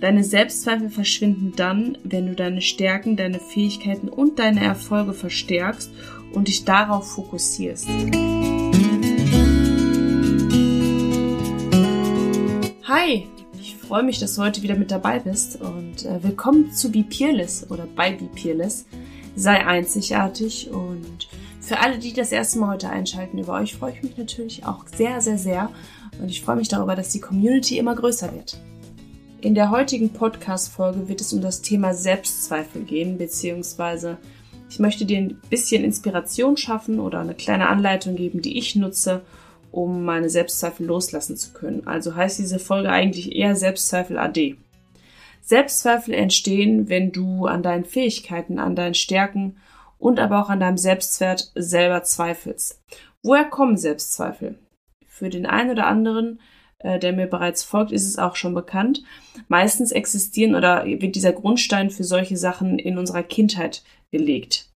Deine Selbstzweifel verschwinden dann, wenn du deine Stärken, deine Fähigkeiten und deine Erfolge verstärkst und dich darauf fokussierst. Hi, ich freue mich, dass du heute wieder mit dabei bist und äh, willkommen zu Be Peerless oder bei Be Peerless. Sei einzigartig und für alle, die das erste Mal heute einschalten, über euch freue ich mich natürlich auch sehr, sehr, sehr und ich freue mich darüber, dass die Community immer größer wird. In der heutigen Podcast-Folge wird es um das Thema Selbstzweifel gehen, beziehungsweise ich möchte dir ein bisschen Inspiration schaffen oder eine kleine Anleitung geben, die ich nutze, um meine Selbstzweifel loslassen zu können. Also heißt diese Folge eigentlich eher Selbstzweifel AD. Selbstzweifel entstehen, wenn du an deinen Fähigkeiten, an deinen Stärken und aber auch an deinem Selbstwert selber zweifelst. Woher kommen Selbstzweifel? Für den einen oder anderen äh, der mir bereits folgt, ist es auch schon bekannt. Meistens existieren oder wird dieser Grundstein für solche Sachen in unserer Kindheit gelegt.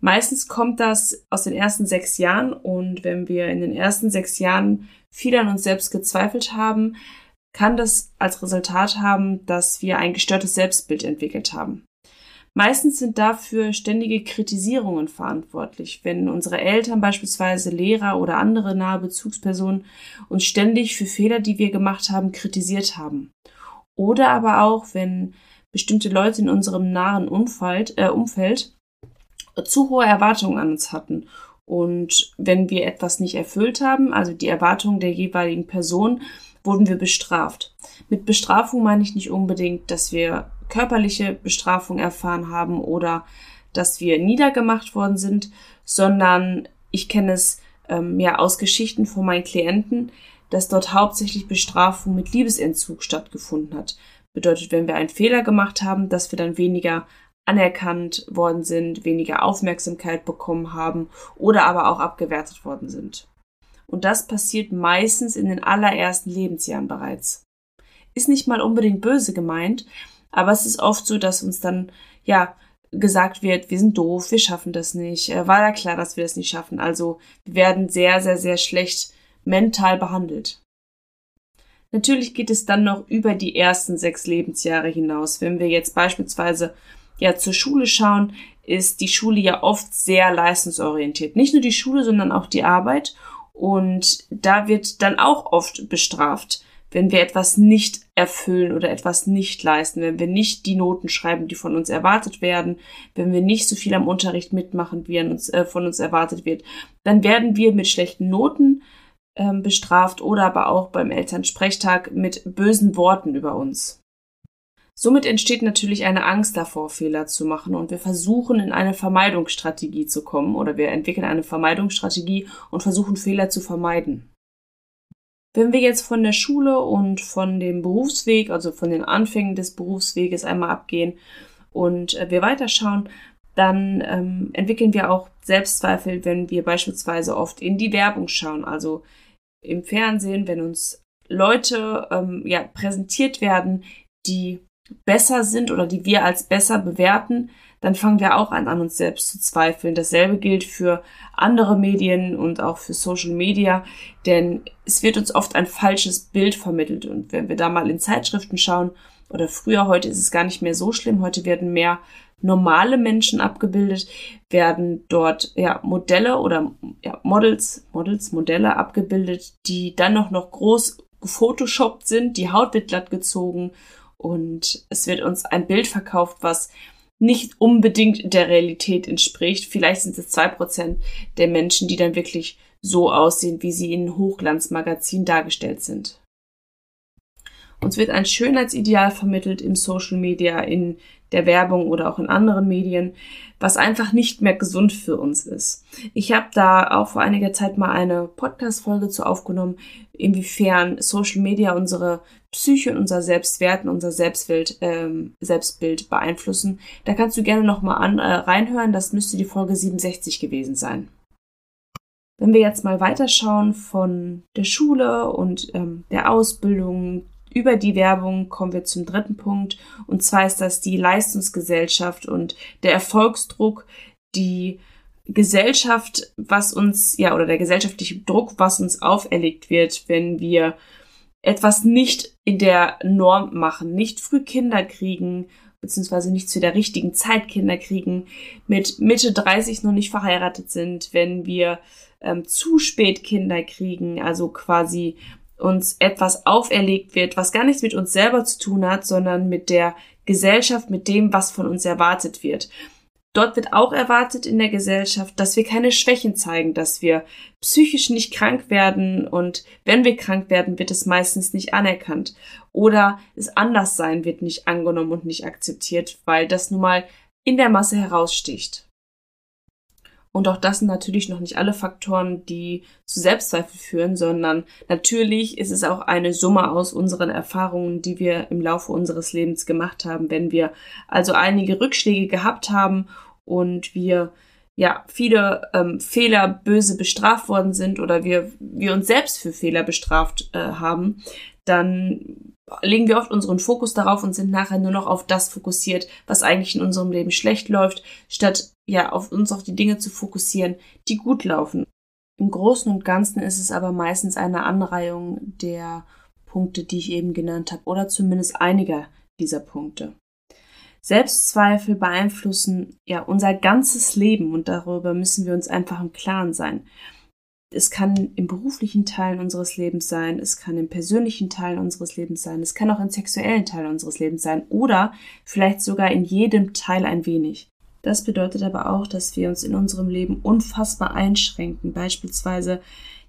Meistens kommt das aus den ersten sechs Jahren und wenn wir in den ersten sechs Jahren viel an uns selbst gezweifelt haben, kann das als Resultat haben, dass wir ein gestörtes Selbstbild entwickelt haben. Meistens sind dafür ständige Kritisierungen verantwortlich, wenn unsere Eltern beispielsweise Lehrer oder andere nahe Bezugspersonen uns ständig für Fehler, die wir gemacht haben, kritisiert haben. Oder aber auch, wenn bestimmte Leute in unserem nahen Umfeld, äh, Umfeld zu hohe Erwartungen an uns hatten. Und wenn wir etwas nicht erfüllt haben, also die Erwartungen der jeweiligen Person, wurden wir bestraft. Mit Bestrafung meine ich nicht unbedingt, dass wir körperliche Bestrafung erfahren haben oder dass wir niedergemacht worden sind, sondern ich kenne es ähm, ja aus Geschichten von meinen Klienten, dass dort hauptsächlich Bestrafung mit Liebesentzug stattgefunden hat. Bedeutet, wenn wir einen Fehler gemacht haben, dass wir dann weniger anerkannt worden sind, weniger Aufmerksamkeit bekommen haben oder aber auch abgewertet worden sind. Und das passiert meistens in den allerersten Lebensjahren bereits. Ist nicht mal unbedingt böse gemeint, aber es ist oft so, dass uns dann, ja, gesagt wird, wir sind doof, wir schaffen das nicht. Äh, war ja klar, dass wir das nicht schaffen. Also wir werden sehr, sehr, sehr schlecht mental behandelt. Natürlich geht es dann noch über die ersten sechs Lebensjahre hinaus. Wenn wir jetzt beispielsweise ja zur Schule schauen, ist die Schule ja oft sehr leistungsorientiert. Nicht nur die Schule, sondern auch die Arbeit. Und da wird dann auch oft bestraft wenn wir etwas nicht erfüllen oder etwas nicht leisten, wenn wir nicht die Noten schreiben, die von uns erwartet werden, wenn wir nicht so viel am Unterricht mitmachen, wie uns, äh, von uns erwartet wird, dann werden wir mit schlechten Noten ähm, bestraft oder aber auch beim Elternsprechtag mit bösen Worten über uns. Somit entsteht natürlich eine Angst davor, Fehler zu machen und wir versuchen in eine Vermeidungsstrategie zu kommen oder wir entwickeln eine Vermeidungsstrategie und versuchen Fehler zu vermeiden. Wenn wir jetzt von der Schule und von dem Berufsweg, also von den Anfängen des Berufsweges einmal abgehen und äh, wir weiterschauen, dann ähm, entwickeln wir auch Selbstzweifel, wenn wir beispielsweise oft in die Werbung schauen, also im Fernsehen, wenn uns Leute ähm, ja, präsentiert werden, die besser sind oder die wir als besser bewerten, dann fangen wir auch an, an uns selbst zu zweifeln. Dasselbe gilt für andere Medien und auch für Social Media, denn es wird uns oft ein falsches Bild vermittelt. Und wenn wir da mal in Zeitschriften schauen, oder früher, heute ist es gar nicht mehr so schlimm, heute werden mehr normale Menschen abgebildet, werden dort ja Modelle oder ja, Models, Models, Modelle abgebildet, die dann noch noch groß gefotoshoppt sind, die Haut wird glatt gezogen und es wird uns ein Bild verkauft, was nicht unbedingt der Realität entspricht. Vielleicht sind es zwei Prozent der Menschen, die dann wirklich so aussehen, wie sie in Hochglanzmagazinen dargestellt sind. Uns wird ein Schönheitsideal vermittelt im Social Media, in der Werbung oder auch in anderen Medien, was einfach nicht mehr gesund für uns ist. Ich habe da auch vor einiger Zeit mal eine Podcast-Folge zu aufgenommen, inwiefern Social Media unsere Psyche und unser Selbstwert und unser Selbstbild, ähm, Selbstbild beeinflussen. Da kannst du gerne nochmal äh, reinhören, das müsste die Folge 67 gewesen sein. Wenn wir jetzt mal weiterschauen von der Schule und ähm, der Ausbildung über die Werbung kommen wir zum dritten Punkt. Und zwar ist das die Leistungsgesellschaft und der Erfolgsdruck, die Gesellschaft, was uns, ja, oder der gesellschaftliche Druck, was uns auferlegt wird, wenn wir etwas nicht in der Norm machen, nicht früh Kinder kriegen, beziehungsweise nicht zu der richtigen Zeit Kinder kriegen, mit Mitte 30 noch nicht verheiratet sind, wenn wir ähm, zu spät Kinder kriegen, also quasi uns etwas auferlegt wird, was gar nichts mit uns selber zu tun hat, sondern mit der Gesellschaft, mit dem, was von uns erwartet wird. Dort wird auch erwartet in der Gesellschaft, dass wir keine Schwächen zeigen, dass wir psychisch nicht krank werden und wenn wir krank werden, wird es meistens nicht anerkannt oder das Anderssein wird nicht angenommen und nicht akzeptiert, weil das nun mal in der Masse heraussticht. Und auch das sind natürlich noch nicht alle Faktoren, die zu Selbstzweifel führen, sondern natürlich ist es auch eine Summe aus unseren Erfahrungen, die wir im Laufe unseres Lebens gemacht haben. Wenn wir also einige Rückschläge gehabt haben und wir ja viele ähm, Fehler böse bestraft worden sind oder wir, wir uns selbst für Fehler bestraft äh, haben, dann legen wir oft unseren Fokus darauf und sind nachher nur noch auf das fokussiert, was eigentlich in unserem Leben schlecht läuft, statt ja auf uns auf die Dinge zu fokussieren, die gut laufen. Im Großen und Ganzen ist es aber meistens eine Anreihung der Punkte, die ich eben genannt habe, oder zumindest einiger dieser Punkte. Selbstzweifel beeinflussen ja unser ganzes Leben und darüber müssen wir uns einfach im Klaren sein. Es kann im beruflichen Teil unseres Lebens sein, es kann im persönlichen Teil unseres Lebens sein, es kann auch im sexuellen Teil unseres Lebens sein oder vielleicht sogar in jedem Teil ein wenig. Das bedeutet aber auch, dass wir uns in unserem Leben unfassbar einschränken. Beispielsweise,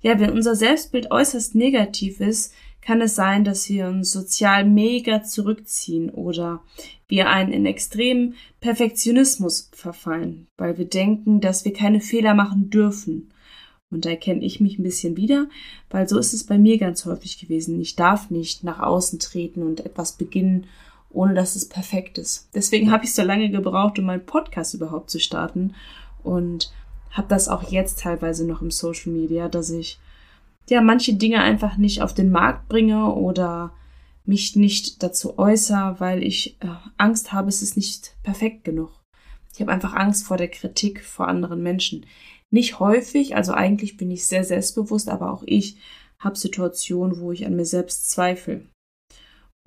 ja, wenn unser Selbstbild äußerst negativ ist, kann es sein, dass wir uns sozial mega zurückziehen oder wir einen in extremen Perfektionismus verfallen, weil wir denken, dass wir keine Fehler machen dürfen. Und da erkenne ich mich ein bisschen wieder, weil so ist es bei mir ganz häufig gewesen. Ich darf nicht nach außen treten und etwas beginnen, ohne dass es perfekt ist. Deswegen habe ich so lange gebraucht, um meinen Podcast überhaupt zu starten und habe das auch jetzt teilweise noch im Social Media, dass ich ja manche Dinge einfach nicht auf den Markt bringe oder mich nicht dazu äußere, weil ich äh, Angst habe, es ist nicht perfekt genug. Ich habe einfach Angst vor der Kritik vor anderen Menschen. Nicht häufig, also eigentlich bin ich sehr selbstbewusst, aber auch ich habe Situationen, wo ich an mir selbst zweifle.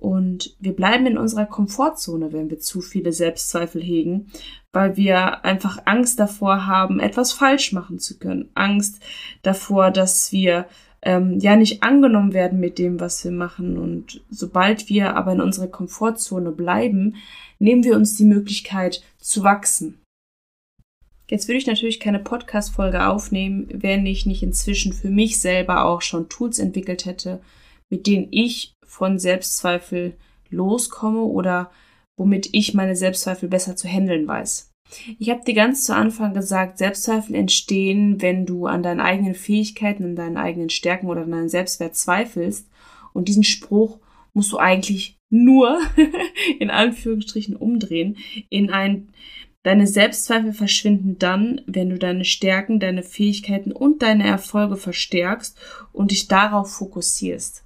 Und wir bleiben in unserer Komfortzone, wenn wir zu viele Selbstzweifel hegen, weil wir einfach Angst davor haben, etwas falsch machen zu können. Angst davor, dass wir ähm, ja nicht angenommen werden mit dem, was wir machen. Und sobald wir aber in unserer Komfortzone bleiben, nehmen wir uns die Möglichkeit zu wachsen. Jetzt würde ich natürlich keine Podcast-Folge aufnehmen, wenn ich nicht inzwischen für mich selber auch schon Tools entwickelt hätte, mit denen ich von Selbstzweifel loskomme oder womit ich meine Selbstzweifel besser zu handeln weiß. Ich habe dir ganz zu Anfang gesagt, Selbstzweifel entstehen, wenn du an deinen eigenen Fähigkeiten, an deinen eigenen Stärken oder an deinen Selbstwert zweifelst. Und diesen Spruch musst du eigentlich nur in Anführungsstrichen umdrehen in ein Deine Selbstzweifel verschwinden dann, wenn du deine Stärken, deine Fähigkeiten und deine Erfolge verstärkst und dich darauf fokussierst.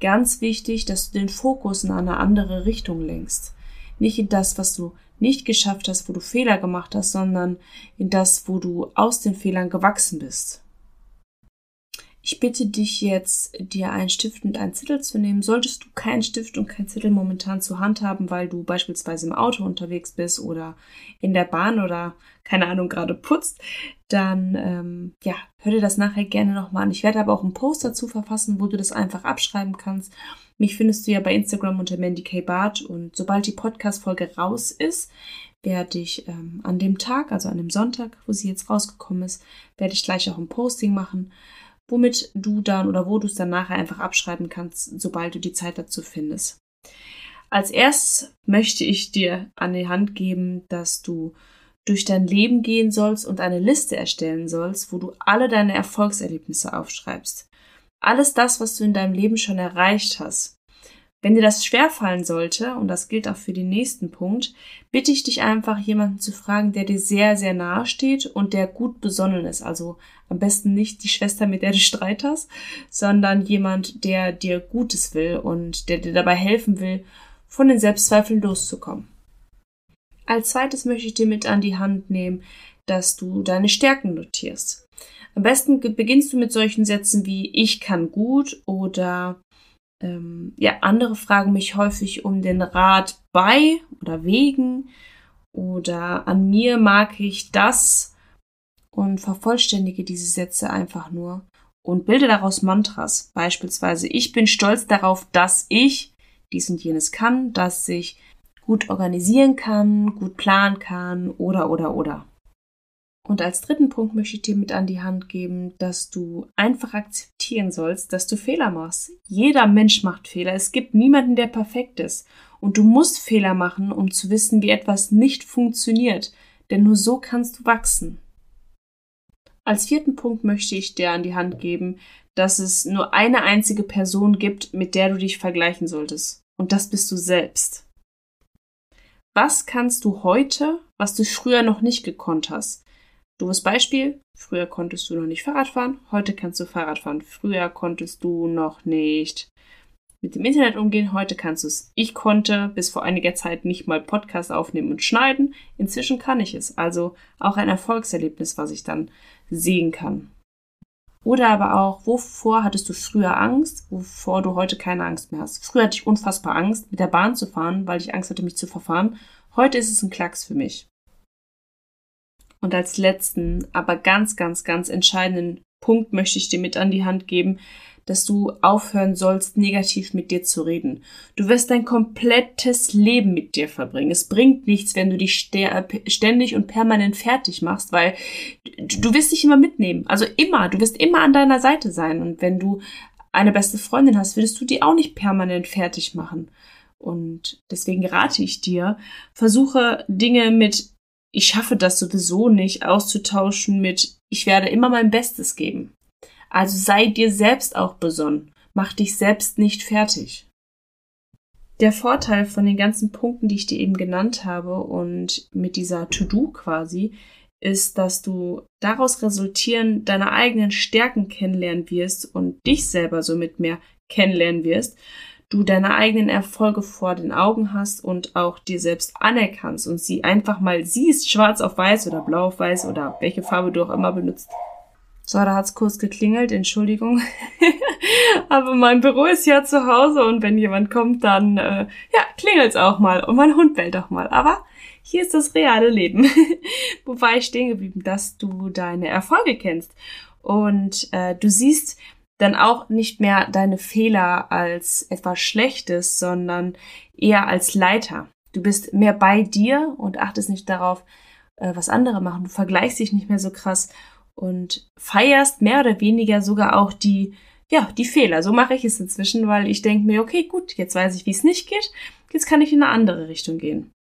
Ganz wichtig, dass du den Fokus in eine andere Richtung lenkst. Nicht in das, was du nicht geschafft hast, wo du Fehler gemacht hast, sondern in das, wo du aus den Fehlern gewachsen bist. Ich bitte dich jetzt, dir einen Stift und einen Zettel zu nehmen. Solltest du keinen Stift und keinen Zettel momentan zur Hand haben, weil du beispielsweise im Auto unterwegs bist oder in der Bahn oder keine Ahnung gerade putzt, dann ähm, ja, hör dir das nachher gerne nochmal an. Ich werde aber auch einen Post dazu verfassen, wo du das einfach abschreiben kannst. Mich findest du ja bei Instagram unter Mandy K. Bart und sobald die Podcast-Folge raus ist, werde ich ähm, an dem Tag, also an dem Sonntag, wo sie jetzt rausgekommen ist, werde ich gleich auch ein Posting machen womit du dann oder wo du es dann nachher einfach abschreiben kannst, sobald du die Zeit dazu findest. Als erstes möchte ich dir an die Hand geben, dass du durch dein Leben gehen sollst und eine Liste erstellen sollst, wo du alle deine Erfolgserlebnisse aufschreibst. Alles das, was du in deinem Leben schon erreicht hast. Wenn dir das schwerfallen sollte, und das gilt auch für den nächsten Punkt, bitte ich dich einfach, jemanden zu fragen, der dir sehr, sehr nahe steht und der gut besonnen ist. Also am besten nicht die Schwester, mit der du Streit hast, sondern jemand, der dir Gutes will und der dir dabei helfen will, von den Selbstzweifeln loszukommen. Als zweites möchte ich dir mit an die Hand nehmen, dass du deine Stärken notierst. Am besten beginnst du mit solchen Sätzen wie ich kann gut oder Ähm, ja, andere fragen mich häufig um den Rat bei oder wegen oder an mir mag ich das und vervollständige diese Sätze einfach nur und bilde daraus Mantras. Beispielsweise, ich bin stolz darauf, dass ich dies und jenes kann, dass ich gut organisieren kann, gut planen kann oder oder oder. Und als dritten Punkt möchte ich dir mit an die Hand geben, dass du einfach akzeptieren sollst, dass du Fehler machst. Jeder Mensch macht Fehler. Es gibt niemanden, der perfekt ist. Und du musst Fehler machen, um zu wissen, wie etwas nicht funktioniert. Denn nur so kannst du wachsen. Als vierten Punkt möchte ich dir an die Hand geben, dass es nur eine einzige Person gibt, mit der du dich vergleichen solltest. Und das bist du selbst. Was kannst du heute, was du früher noch nicht gekonnt hast? Doofes Beispiel. Früher konntest du noch nicht Fahrrad fahren, heute kannst du Fahrrad fahren. Früher konntest du noch nicht mit dem Internet umgehen, heute kannst du es. Ich konnte bis vor einiger Zeit nicht mal Podcast aufnehmen und schneiden. Inzwischen kann ich es. Also auch ein Erfolgserlebnis, was ich dann sehen kann. Oder aber auch, wovor hattest du früher Angst, wovor du heute keine Angst mehr hast? Früher hatte ich unfassbar Angst, mit der Bahn zu fahren, weil ich Angst hatte, mich zu verfahren. Heute ist es ein Klacks für mich. Und als letzten, aber ganz, ganz, ganz entscheidenden Punkt möchte ich dir mit an die Hand geben, dass du aufhören sollst, negativ mit dir zu reden. Du wirst dein komplettes Leben mit dir verbringen. Es bringt nichts, wenn du dich ständig und permanent fertig machst, weil du wirst dich immer mitnehmen. Also immer. Du wirst immer an deiner Seite sein. Und wenn du eine beste Freundin hast, würdest du die auch nicht permanent fertig machen. Und deswegen rate ich dir, versuche Dinge mit ich schaffe das sowieso nicht auszutauschen mit ich werde immer mein Bestes geben. Also sei dir selbst auch besonnen. Mach dich selbst nicht fertig. Der Vorteil von den ganzen Punkten, die ich dir eben genannt habe und mit dieser To-Do quasi, ist, dass du daraus resultieren deine eigenen Stärken kennenlernen wirst und dich selber somit mehr kennenlernen wirst du deine eigenen Erfolge vor den Augen hast und auch dir selbst anerkannst und sie einfach mal siehst, schwarz auf weiß oder blau auf weiß oder welche Farbe du auch immer benutzt. So, da hat's kurz geklingelt, Entschuldigung. Aber mein Büro ist ja zu Hause und wenn jemand kommt, dann äh, ja, klingelt's auch mal und mein Hund bellt auch mal. Aber hier ist das reale Leben. Wo war ich stehen geblieben? Dass du deine Erfolge kennst und äh, du siehst, dann auch nicht mehr deine Fehler als etwas Schlechtes, sondern eher als Leiter. Du bist mehr bei dir und achtest nicht darauf, äh, was andere machen. Du vergleichst dich nicht mehr so krass und feierst mehr oder weniger sogar auch die, ja, die Fehler. So mache ich es inzwischen, weil ich denke mir, okay, gut, jetzt weiß ich, wie es nicht geht. Jetzt kann ich in eine andere Richtung gehen.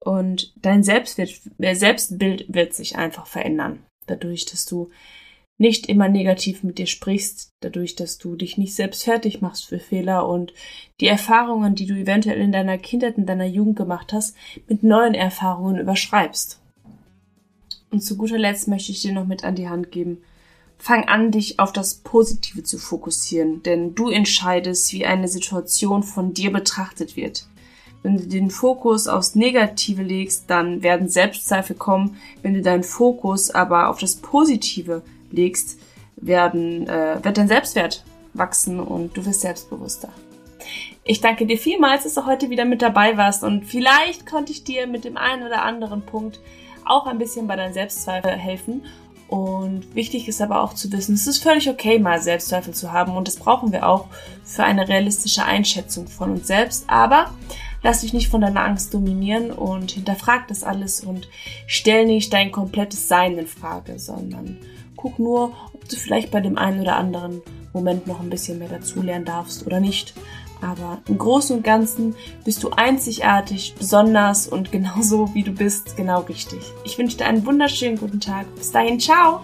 Und dein Selbstbild, äh, Selbstbild wird sich einfach verändern. Dadurch, dass du nicht immer negativ mit dir sprichst, dadurch, dass du dich nicht selbst fertig machst für Fehler und die Erfahrungen, die du eventuell in deiner Kindheit, in deiner Jugend gemacht hast, mit neuen Erfahrungen überschreibst. Und zu guter Letzt möchte ich dir noch mit an die Hand geben. Fang an, dich auf das Positive zu fokussieren, denn du entscheidest, wie eine Situation von dir betrachtet wird. Wenn du den Fokus aufs Negative legst, dann werden Selbstzweifel kommen. Wenn du deinen Fokus aber auf das Positive legst, werden, äh, wird dein Selbstwert wachsen und du wirst selbstbewusster. Ich danke dir vielmals, dass du heute wieder mit dabei warst und vielleicht konnte ich dir mit dem einen oder anderen Punkt auch ein bisschen bei deinen Selbstzweifel helfen. Und wichtig ist aber auch zu wissen, es ist völlig okay, mal Selbstzweifel zu haben und das brauchen wir auch für eine realistische Einschätzung von uns selbst. Aber lass dich nicht von deiner Angst dominieren und hinterfrag das alles und stell nicht dein komplettes Sein in Frage, sondern Guck nur, ob du vielleicht bei dem einen oder anderen Moment noch ein bisschen mehr dazulernen darfst oder nicht. Aber im Großen und Ganzen bist du einzigartig, besonders und genauso wie du bist, genau richtig. Ich wünsche dir einen wunderschönen guten Tag. Bis dahin, ciao!